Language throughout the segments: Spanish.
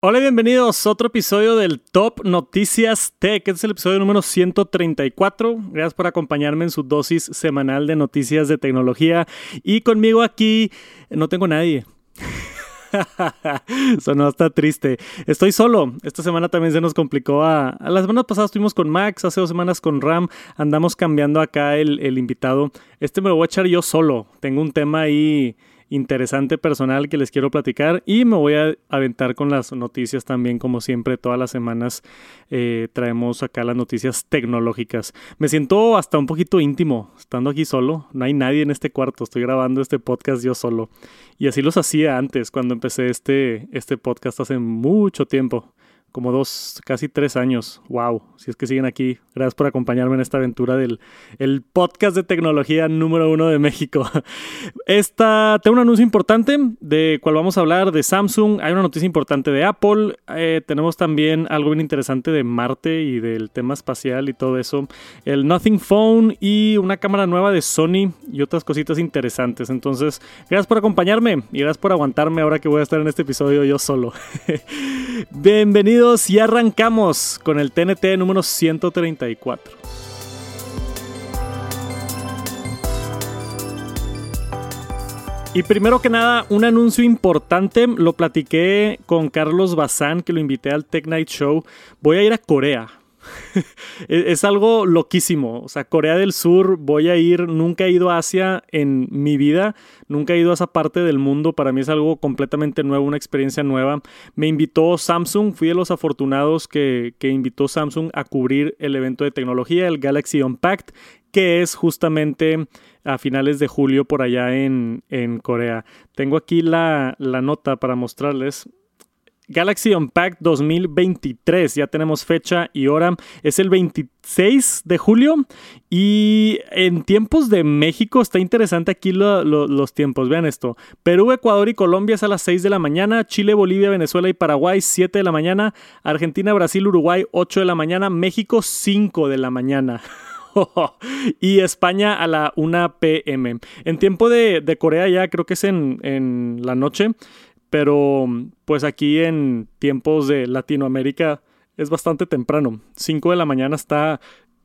Hola y bienvenidos a otro episodio del Top Noticias Tech. Este es el episodio número 134. Gracias por acompañarme en su dosis semanal de noticias de tecnología. Y conmigo aquí no tengo nadie. Sonó hasta triste. Estoy solo. Esta semana también se nos complicó. A, a la semana pasada estuvimos con Max, hace dos semanas con Ram. Andamos cambiando acá el, el invitado. Este me lo voy a echar yo solo. Tengo un tema ahí interesante personal que les quiero platicar y me voy a aventar con las noticias también como siempre todas las semanas eh, traemos acá las noticias tecnológicas. Me siento hasta un poquito íntimo estando aquí solo, no hay nadie en este cuarto, estoy grabando este podcast yo solo. Y así los hacía antes cuando empecé este, este podcast hace mucho tiempo como dos, casi tres años. Wow, si es que siguen aquí. Gracias por acompañarme en esta aventura del el podcast de tecnología número uno de México. Esta, tengo un anuncio importante de cual vamos a hablar de Samsung. Hay una noticia importante de Apple. Eh, tenemos también algo bien interesante de Marte y del tema espacial y todo eso. El Nothing Phone y una cámara nueva de Sony y otras cositas interesantes. Entonces, gracias por acompañarme y gracias por aguantarme ahora que voy a estar en este episodio yo solo. Bienvenido y arrancamos con el TNT número 134. Y primero que nada, un anuncio importante, lo platiqué con Carlos Bazán, que lo invité al Tech Night Show. Voy a ir a Corea es algo loquísimo. O sea, Corea del Sur, voy a ir, nunca he ido a Asia en mi vida, nunca he ido a esa parte del mundo. Para mí es algo completamente nuevo, una experiencia nueva. Me invitó Samsung, fui de los afortunados que, que invitó Samsung a cubrir el evento de tecnología, el Galaxy Unpacked, que es justamente a finales de julio por allá en, en Corea. Tengo aquí la, la nota para mostrarles. Galaxy Unpacked 2023. Ya tenemos fecha y hora. Es el 26 de julio. Y en tiempos de México está interesante aquí los tiempos. Vean esto. Perú, Ecuador y Colombia es a las 6 de la mañana. Chile, Bolivia, Venezuela y Paraguay 7 de la mañana. Argentina, Brasil, Uruguay 8 de la mañana. México 5 de la mañana. y España a la 1 pm. En tiempo de, Corea ya creo que es en, en la noche. Pero pues aquí en tiempos de Latinoamérica es bastante temprano. 5 de la mañana está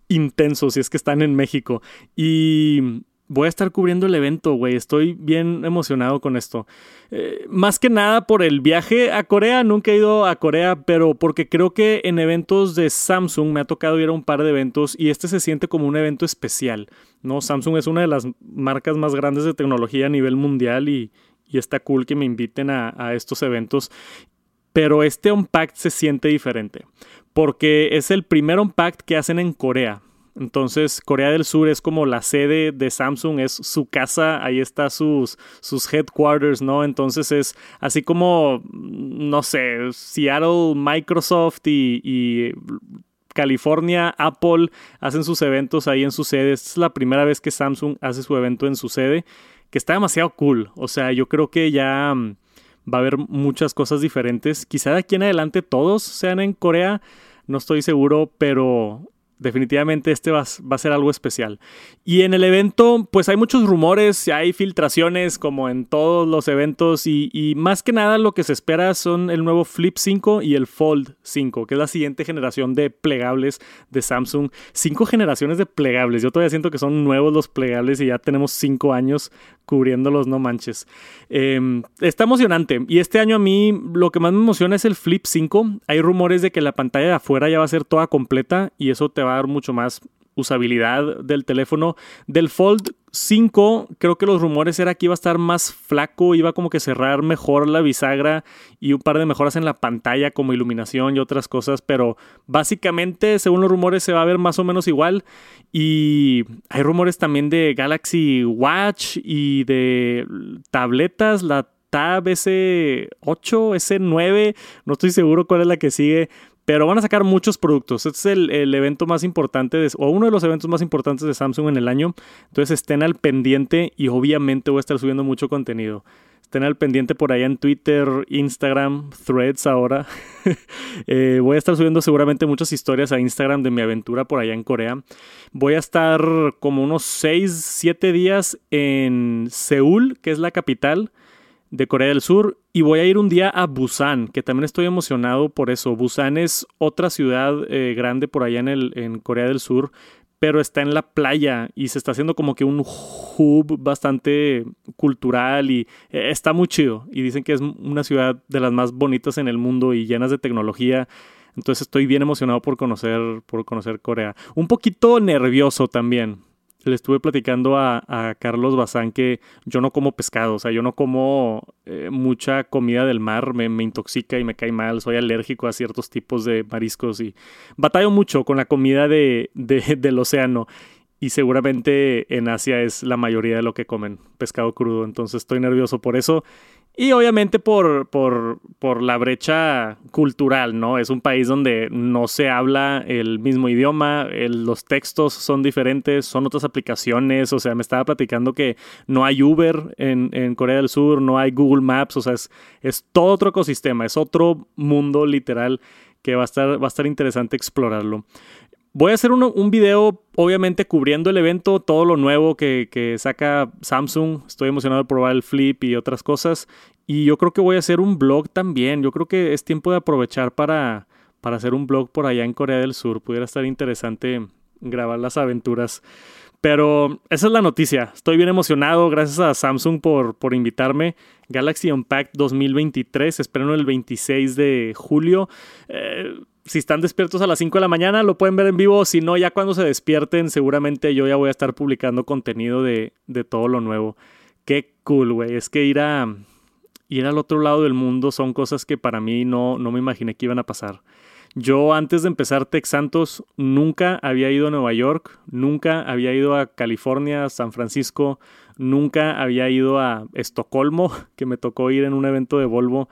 intenso si es que están en México. Y voy a estar cubriendo el evento, güey. Estoy bien emocionado con esto. Eh, más que nada por el viaje a Corea. Nunca he ido a Corea, pero porque creo que en eventos de Samsung me ha tocado ir a un par de eventos y este se siente como un evento especial. ¿no? Samsung es una de las marcas más grandes de tecnología a nivel mundial y, y está cool que me inviten a, estos eventos. Pero este Unpacked se siente diferente porque es el primer Unpacked que hacen en Corea. Entonces, Corea del Sur es como la sede de Samsung, es su casa, ahí está sus, sus headquarters, ¿no? Entonces es así como, no sé, Seattle, Microsoft y, y California, Apple hacen sus eventos ahí en su sede. Esta es la primera vez que Samsung hace su evento en su sede que está demasiado cool. O sea, yo creo que ya mm, va a haber muchas cosas diferentes. Quizá de aquí en adelante todos sean en Corea, no estoy seguro, pero definitivamente este va, a ser algo especial. Y en el evento, pues hay muchos rumores, hay filtraciones como en todos los eventos y, más que nada lo que se espera son el nuevo Flip 5 y el Fold 5, que es la siguiente generación de plegables de Samsung. Cinco generaciones de plegables. Yo todavía siento que son nuevos los plegables y ya tenemos cinco años cubriéndolos, no manches. Em, está emocionante. Y este año a mí lo que más me emociona es el Flip 5. Hay rumores de que la pantalla de afuera ya va a ser toda completa y eso te va a dar mucho más usabilidad del teléfono. Del Fold 5, creo que los rumores era que iba a estar más flaco, iba como que cerrar mejor la bisagra y un par de mejoras en la pantalla como iluminación y otras cosas, pero básicamente, según los rumores, se va a ver más o menos igual. Y hay rumores también de Galaxy Watch y de tabletas, la Tab S8, S9, no estoy seguro cuál es la que sigue, pero van a sacar muchos productos. Este es el, evento más importante, o uno de los eventos más importantes de Samsung en el año. Entonces estén al pendiente y obviamente voy a estar subiendo mucho contenido. Estén al pendiente por allá en Twitter, Instagram, Threads ahora. Eh, voy a estar subiendo seguramente muchas historias a Instagram de mi aventura por allá en Corea. Voy a estar como unos 6, 7 días en Seúl, que es la capital de Corea del Sur Y voy a ir un día a Busan, que también estoy emocionado por eso. Busan es otra ciudad eh, grande por allá en, el, en Corea del Sur, pero está en la playa y se está haciendo como que un hub bastante cultural y eh, está muy chido. Y dicen que es una ciudad de las más bonitas en el mundo y llenas de tecnología. Entonces estoy bien emocionado por conocer, por conocer Corea. Un poquito nervioso también le estuve platicando a, Carlos Bazán que yo no como pescado, o sea, yo no como eh, mucha comida del mar, me, intoxica y me cae mal, soy alérgico a ciertos tipos de mariscos y batallo mucho con la comida de, del océano. Y seguramente en Asia es la mayoría de lo que comen, pescado crudo. Entonces estoy nervioso por eso. Y obviamente por, por, por, la brecha cultural, ¿no? Es un país donde no se habla el mismo idioma, los textos son diferentes, son otras aplicaciones, o sea, me estaba platicando que no hay Uber en, en Corea del Sur, no hay Google Maps, o sea, es, es todo otro ecosistema, es otro mundo literal que va a estar, va a estar interesante explorarlo. Voy a hacer un video, obviamente, cubriendo el evento, todo lo nuevo que, saca Samsung. Estoy emocionado de probar el Flip y otras cosas. Y yo creo que voy a hacer un blog también. Yo creo que es tiempo de aprovechar para, para hacer un blog por allá en Corea del Sur. Pudiera estar interesante grabar las aventuras. Pero esa es la noticia. Estoy bien emocionado. Gracias a Samsung por, por invitarme. Galaxy Unpacked 2023. Espero el 26 de julio. Eh, si están despiertos a las 5 de la mañana, lo pueden ver en vivo. Si no, ya cuando se despierten, seguramente yo ya voy a estar publicando contenido de, de todo lo nuevo. Qué cool, güey. Es que ir a ir al otro lado del mundo son cosas que para mí no, no me imaginé que iban a pasar. Yo antes de empezar Tech Santos nunca había ido a Nueva York, nunca había ido a California, San Francisco, nunca había ido a Estocolmo, que me tocó ir en un evento de Volvo,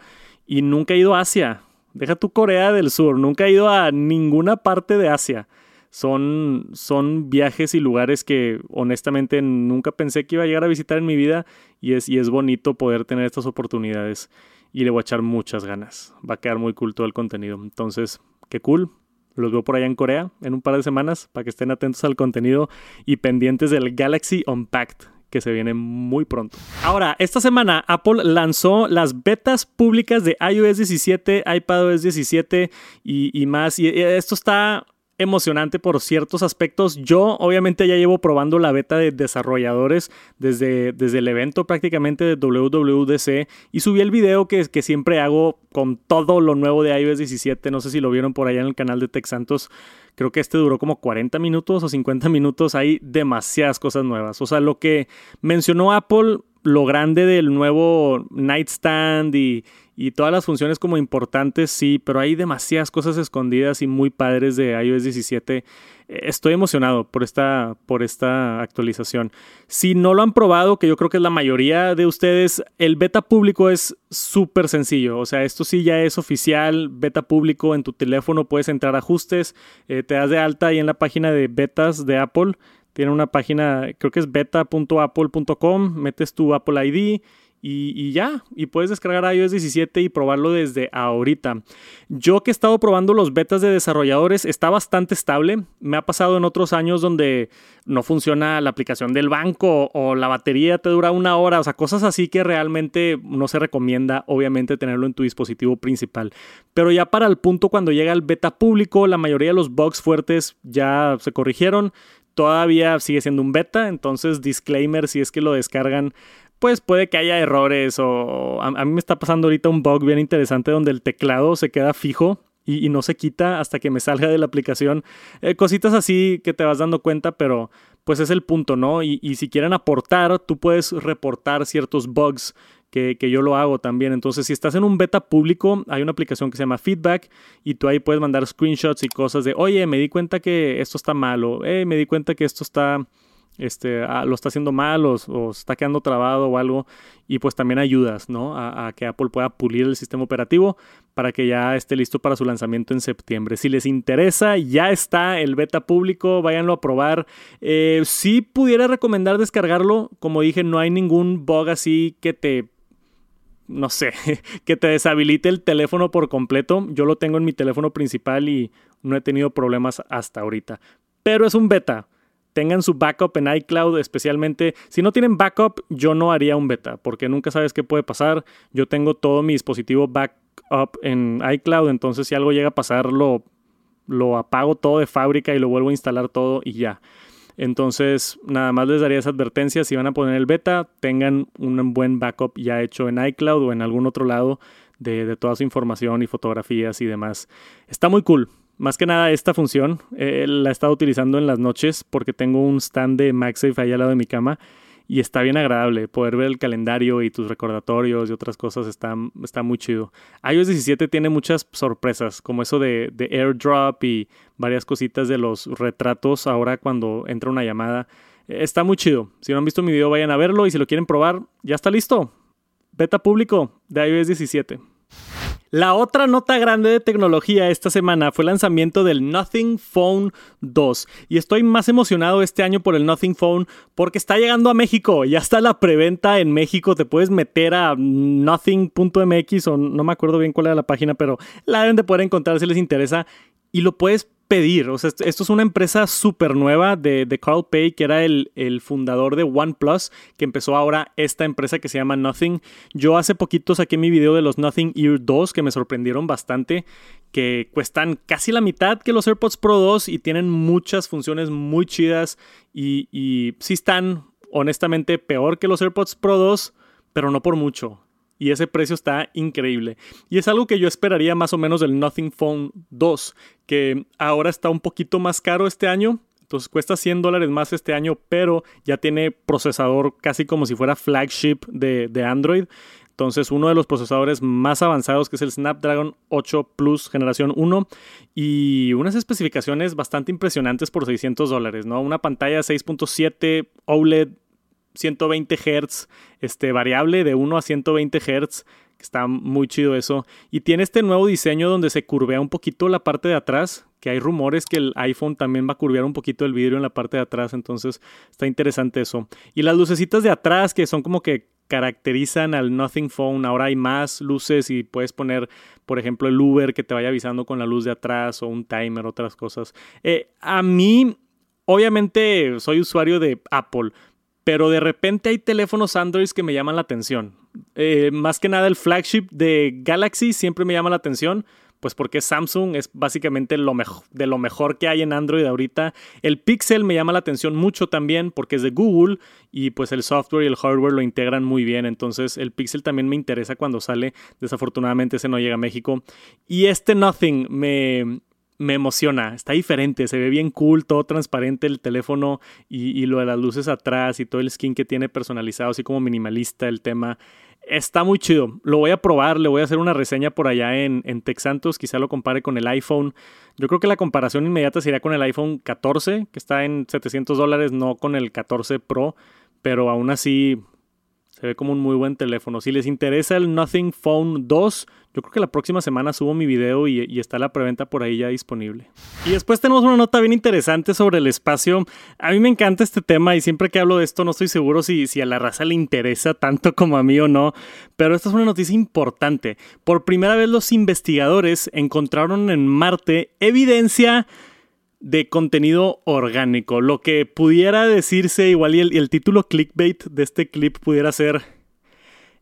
y nunca he ido a Asia. Deja tu Corea del Sur, nunca he ido a ninguna parte de Asia. Son, son viajes y lugares que honestamente nunca pensé que iba a llegar a visitar en mi vida y es, y es bonito poder tener estas oportunidades y le voy a echar muchas ganas. Va a quedar muy cool todo el contenido. Entonces, qué cool. Los veo por allá en Corea en un par de semanas para que estén atentos al contenido y pendientes del Galaxy Unpacked que se viene muy pronto. Ahora, esta semana Apple lanzó las betas públicas de iOS 17, iPadOS 17 y, y más. Y esto está emocionante por ciertos aspectos. Yo obviamente ya llevo probando la beta de desarrolladores desde, desde el evento prácticamente de WWDC y subí el video que, que siempre hago con todo lo nuevo de iOS 17. No sé si lo vieron por allá en el canal de Tech Santos. Creo que este duró como 40 minutos o 50 minutos. Hay demasiadas cosas nuevas. O sea, lo que mencionó Apple, lo grande del nuevo Nightstand y, y todas las funciones como importantes, sí, pero hay demasiadas cosas escondidas y muy padres de iOS 17. Estoy emocionado por esta, por esta actualización. Si no lo han probado, que yo creo que es la mayoría de ustedes, el beta público es súper sencillo. O sea, esto sí ya es oficial, beta público en tu teléfono, puedes entrar ajustes, eh, te das de alta ahí en la página de betas de Apple. Tiene una página, creo que es beta.apple.com, metes tu Apple ID y, ya, y puedes descargar iOS 17 y probarlo desde ahorita. Yo que he estado probando los betas de desarrolladores, está bastante estable. Me ha pasado en otros años donde no funciona la aplicación del banco o la batería te dura una hora, o sea, cosas así que realmente no se recomienda, obviamente, tenerlo en tu dispositivo principal. Pero ya para el punto cuando llega el beta público, la mayoría de los bugs fuertes ya se corrigieron todavía sigue siendo un beta, entonces disclaimer si es que lo descargan pues puede que haya errores o a, mí me está pasando ahorita un bug bien interesante donde el teclado se queda fijo y, no se quita hasta que me salga de la aplicación. Eh, cositas así que te vas dando cuenta, pero pues es el punto, ¿no? Y, si quieren aportar, tú puedes reportar ciertos bugs que, que, yo lo hago también. Entonces, si estás en un beta público, hay una aplicación que se llama Feedback y tú ahí puedes mandar screenshots y cosas de, oye, me di cuenta que esto está malo, eh, me di cuenta que esto está este, ah, lo está haciendo mal o, está quedando trabado o algo. Y pues también ayudas, ¿no? A, que Apple pueda pulir el sistema operativo para que ya esté listo para su lanzamiento en septiembre. Si les interesa, ya está el beta público, váyanlo a probar. Eh, si pudiera recomendar descargarlo, como dije, no hay ningún bug así que te no sé, que te deshabilite el teléfono por completo. Yo lo tengo en mi teléfono principal y no he tenido problemas hasta ahorita. Pero es un beta. Tengan su backup en iCloud, especialmente si no tienen backup, yo no haría un beta, porque nunca sabes qué puede pasar. Yo tengo todo mi dispositivo backup en iCloud, entonces si algo llega a pasar, lo, lo apago todo de fábrica y lo vuelvo a instalar todo y ya. Entonces, nada más les daría esa advertencia. Si van a poner el beta, tengan un buen backup ya hecho en iCloud o en algún otro lado de, toda su información y fotografías y demás. Está muy cool. Más que nada esta función eh, la he estado utilizando en las noches porque tengo un stand de MagSafe ahí al lado de mi cama y está bien agradable poder ver el calendario y tus recordatorios y otras cosas está, está muy chido. iOS 17 tiene muchas sorpresas como eso de, de airdrop y varias cositas de los retratos ahora cuando entra una llamada. Está muy chido. Si no han visto mi video vayan a verlo y si lo quieren probar ya está listo. Beta público de iOS 17. La otra nota grande de tecnología esta semana fue el lanzamiento del Nothing Phone 2. Y estoy más emocionado este año por el Nothing Phone porque está llegando a México. Ya está la preventa en México. Te puedes meter a nothing.mx o no me acuerdo bien cuál era la página, pero la deben de poder encontrar si les interesa. Y lo puedes pedir. O sea, esto es una empresa súper nueva de, de, Carl Pei, que era el, el, fundador de OnePlus, que empezó ahora esta empresa que se llama Nothing. Yo hace poquito saqué mi video de los Nothing Ear 2, que me sorprendieron bastante, que cuestan casi la mitad que los AirPods Pro 2 y tienen muchas funciones muy chidas y, y sí están honestamente peor que los AirPods Pro 2, pero no por mucho y ese precio está increíble. Y es algo que yo esperaría más o menos del Nothing Phone 2, que ahora está un poquito más caro este año. Entonces cuesta 100 dólares más este año, pero ya tiene procesador casi como si fuera flagship de, Android. Entonces, uno de los procesadores más avanzados que es el Snapdragon 8 Plus generación 1 y unas especificaciones bastante impresionantes por 600 dólares, ¿no? Una pantalla 6.7 OLED 120 Hz, este, variable de 1 a 120 Hz, está muy chido eso. Y tiene este nuevo diseño donde se curvea un poquito la parte de atrás, que hay rumores que el iPhone también va a curvear un poquito el vidrio en la parte de atrás, entonces está interesante eso. Y las lucecitas de atrás que son como que caracterizan al Nothing Phone. Ahora hay más luces y puedes poner, por ejemplo, el Uber que te vaya avisando con la luz de atrás o un timer, otras cosas. Eh, a mí, obviamente, soy usuario de Apple, pero de repente hay teléfonos Android que me llaman la atención. Eh, más que nada el flagship de Galaxy siempre me llama la atención, pues porque Samsung es básicamente lo de lo mejor que hay en Android ahorita. El Pixel me llama la atención mucho también porque es de Google y pues el software y el hardware lo integran muy bien. Entonces el Pixel también me interesa cuando sale. Desafortunadamente ese no llega a México. Y este Nothing me, me emociona, está diferente, se ve bien cool, todo transparente el teléfono y, lo de las luces atrás y todo el skin que tiene personalizado, así como minimalista el tema. Está muy chido, lo voy a probar, le voy a hacer una reseña por allá en, en Texantos, quizá lo compare con el iPhone. Yo creo que la comparación inmediata sería con el iPhone 14, que está en 700 dólares, no con el 14 Pro, pero aún así se ve como un muy buen teléfono. Si les interesa el Nothing Phone 2, yo creo que la próxima semana subo mi video y, está la preventa por ahí ya disponible. Y después tenemos una nota bien interesante sobre el espacio. A mí me encanta este tema y siempre que hablo de esto no estoy seguro si, si a la raza le interesa tanto como a mí o no. Pero esta es una noticia importante. Por primera vez los investigadores encontraron en Marte evidencia de contenido orgánico. Lo que pudiera decirse, igual y el, título clickbait de este clip pudiera ser,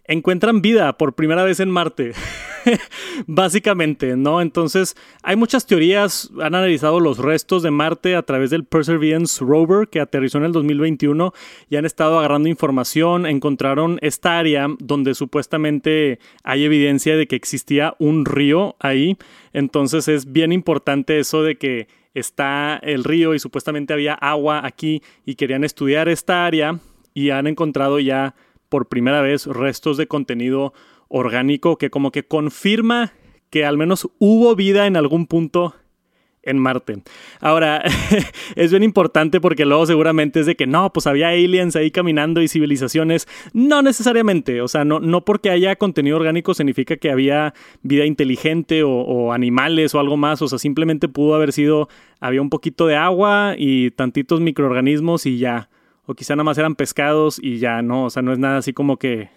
encuentran vida por primera vez en Marte. Básicamente, ¿no? Entonces, hay muchas teorías, han analizado los restos de Marte a través del Perseverance Rover que aterrizó en el 2021 y han estado agarrando información, encontraron esta área donde supuestamente hay evidencia de que existía un río ahí, entonces es bien importante eso de que está el río y supuestamente había agua aquí y querían estudiar esta área y han encontrado ya por primera vez restos de contenido orgánico que como que confirma que al menos hubo vida en algún punto en Marte. Ahora, es bien importante porque luego seguramente es de que no, pues había aliens ahí caminando y civilizaciones. No necesariamente, o sea, no, no porque haya contenido orgánico significa que había vida inteligente o, o, animales o algo más, o sea, simplemente pudo haber sido, había un poquito de agua y tantitos microorganismos y ya. O quizá nada más eran pescados y ya no, o sea, no es nada así como que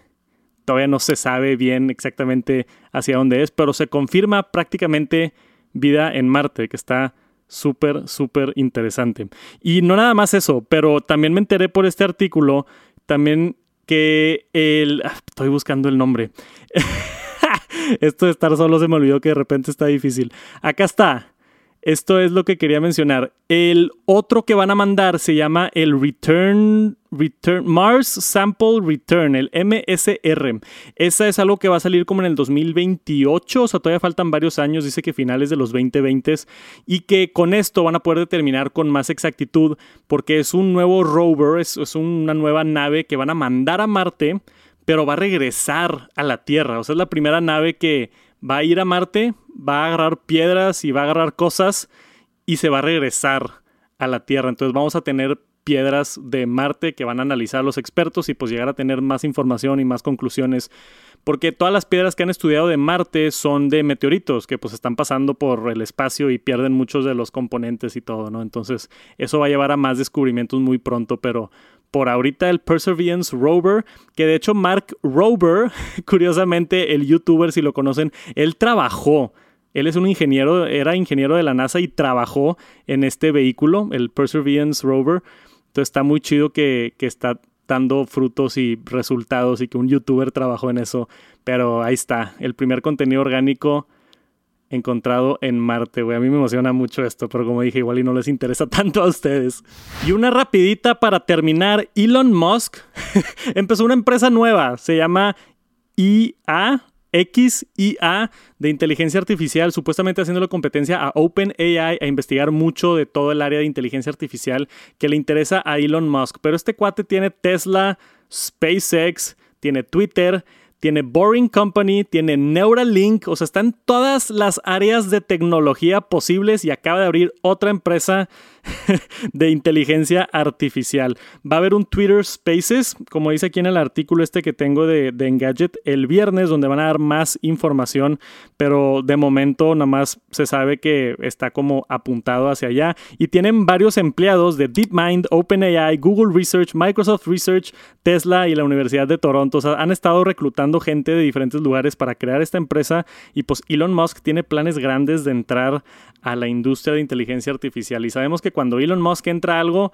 todavía no se sabe bien exactamente hacia dónde es, pero se confirma prácticamente vida en Marte, que está súper, súper interesante. Y no nada más eso, pero también me enteré por este artículo, también que el... Ah, estoy buscando el nombre. Esto de estar solo se me olvidó que de repente está difícil. Acá está. Esto es lo que quería mencionar. El otro que van a mandar se llama el Return, Return Mars Sample Return, el MSR. Esa es algo que va a salir como en el 2028, o sea, todavía faltan varios años, dice que finales de los 2020 y que con esto van a poder determinar con más exactitud porque es un nuevo rover, es, es una nueva nave que van a mandar a Marte, pero va a regresar a la Tierra. O sea, es la primera nave que va a ir a Marte, va a agarrar piedras y va a agarrar cosas y se va a regresar a la Tierra. Entonces vamos a tener piedras de Marte que van a analizar los expertos y pues llegar a tener más información y más conclusiones. Porque todas las piedras que han estudiado de Marte son de meteoritos que pues están pasando por el espacio y pierden muchos de los componentes y todo, ¿no? Entonces eso va a llevar a más descubrimientos muy pronto, pero por ahorita el Perseverance Rover, que de hecho Mark Rover, curiosamente el youtuber si lo conocen, él trabajó él es un ingeniero, era ingeniero de la NASA y trabajó en este vehículo, el Perseverance Rover. Entonces está muy chido que, que, está dando frutos y resultados y que un youtuber trabajó en eso. Pero ahí está, el primer contenido orgánico encontrado en Marte, güey. A mí me emociona mucho esto, pero como dije, igual y no les interesa tanto a ustedes. Y una rapidita para terminar, Elon Musk empezó una empresa nueva, se llama IA. XIA de inteligencia artificial, supuestamente haciéndole competencia a OpenAI a investigar mucho de todo el área de inteligencia artificial que le interesa a Elon Musk. Pero este cuate tiene Tesla, SpaceX, tiene Twitter, tiene Boring Company, tiene Neuralink, o sea, está en todas las áreas de tecnología posibles y acaba de abrir otra empresa de inteligencia artificial. Va a haber un Twitter Spaces, como dice aquí en el artículo este que tengo de, de Engadget, el viernes, donde van a dar más información, pero de momento nada más se sabe que está como apuntado hacia allá. Y tienen varios empleados de DeepMind, OpenAI, Google Research, Microsoft Research, Tesla y la Universidad de Toronto. O sea, han estado reclutando gente de diferentes lugares para crear esta empresa y pues Elon Musk tiene planes grandes de entrar a la industria de inteligencia artificial. Y sabemos que cuando Elon Musk entra a algo,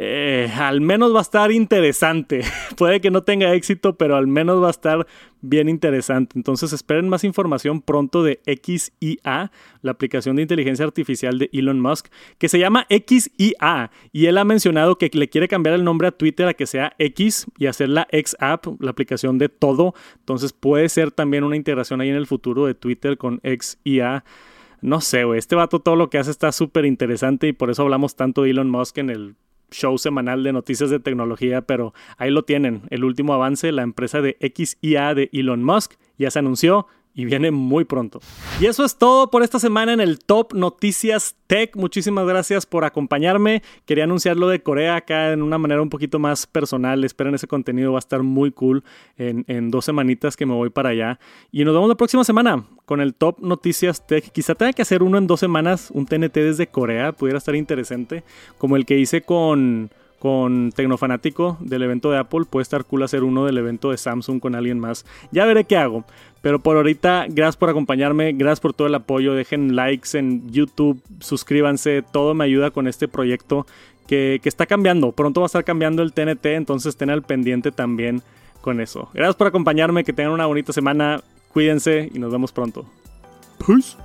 eh, al menos va a estar interesante. Puede que no tenga éxito, pero al menos va a estar bien interesante. Entonces esperen más información pronto de XIA, la aplicación de inteligencia artificial de Elon Musk, que se llama XIA. Y él ha mencionado que le quiere cambiar el nombre a Twitter a que sea X y hacer la X App, la aplicación de todo. Entonces puede ser también una integración ahí en el futuro de Twitter con XIA. No sé, güey. Este vato todo lo que hace está súper interesante y por eso hablamos tanto de Elon Musk en el show semanal de noticias de tecnología, pero ahí lo tienen, el último avance, la empresa de XIA de Elon Musk ya se anunció y viene muy pronto. Y eso es todo por esta semana en el Top Noticias Tech. Muchísimas gracias por acompañarme. Quería anunciar lo de Corea acá en una manera un poquito más personal. Esperen ese contenido, va a estar muy cool en, en dos semanitas que me voy para allá. Y nos vemos la próxima semana con el Top Noticias Tech. Quizá tenga que hacer uno en dos semanas, un TNT desde Corea, pudiera estar interesante, como el que hice con con Tecnofanático del evento de Apple. Puede estar cool hacer uno del evento de Samsung con alguien más. Ya veré qué hago. Pero por ahorita, gracias por acompañarme, gracias por todo el apoyo. Dejen likes en YouTube, suscríbanse, todo me ayuda con este proyecto que, que está cambiando. Pronto va a estar cambiando el TNT, entonces estén al pendiente también con eso. Gracias por acompañarme, que tengan una bonita semana, cuídense y nos vemos pronto. Peace.